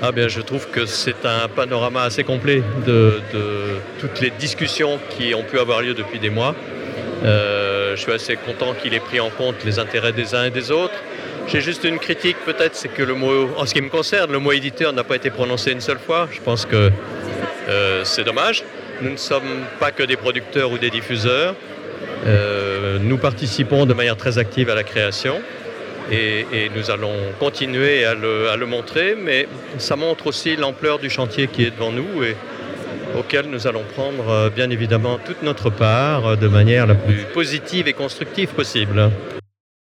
ah bien, je trouve que c'est un panorama assez complet de, toutes les discussions qui ont pu avoir lieu depuis des mois. Euh, je suis assez content qu'il ait pris en compte les intérêts des uns et des autres. J'ai juste une critique peut-être, c'est que le mot, en ce qui me concerne, le mot éditeur n'a pas été prononcé une seule fois. Je pense que euh, c'est dommage. Nous ne sommes pas que des producteurs ou des diffuseurs. Euh, nous participons de manière très active à la création et, nous allons continuer à le, montrer, mais ça montre aussi l'ampleur du chantier qui est devant nous et auquel nous allons prendre euh, bien évidemment toute notre part de manière la plus positive et constructive possible.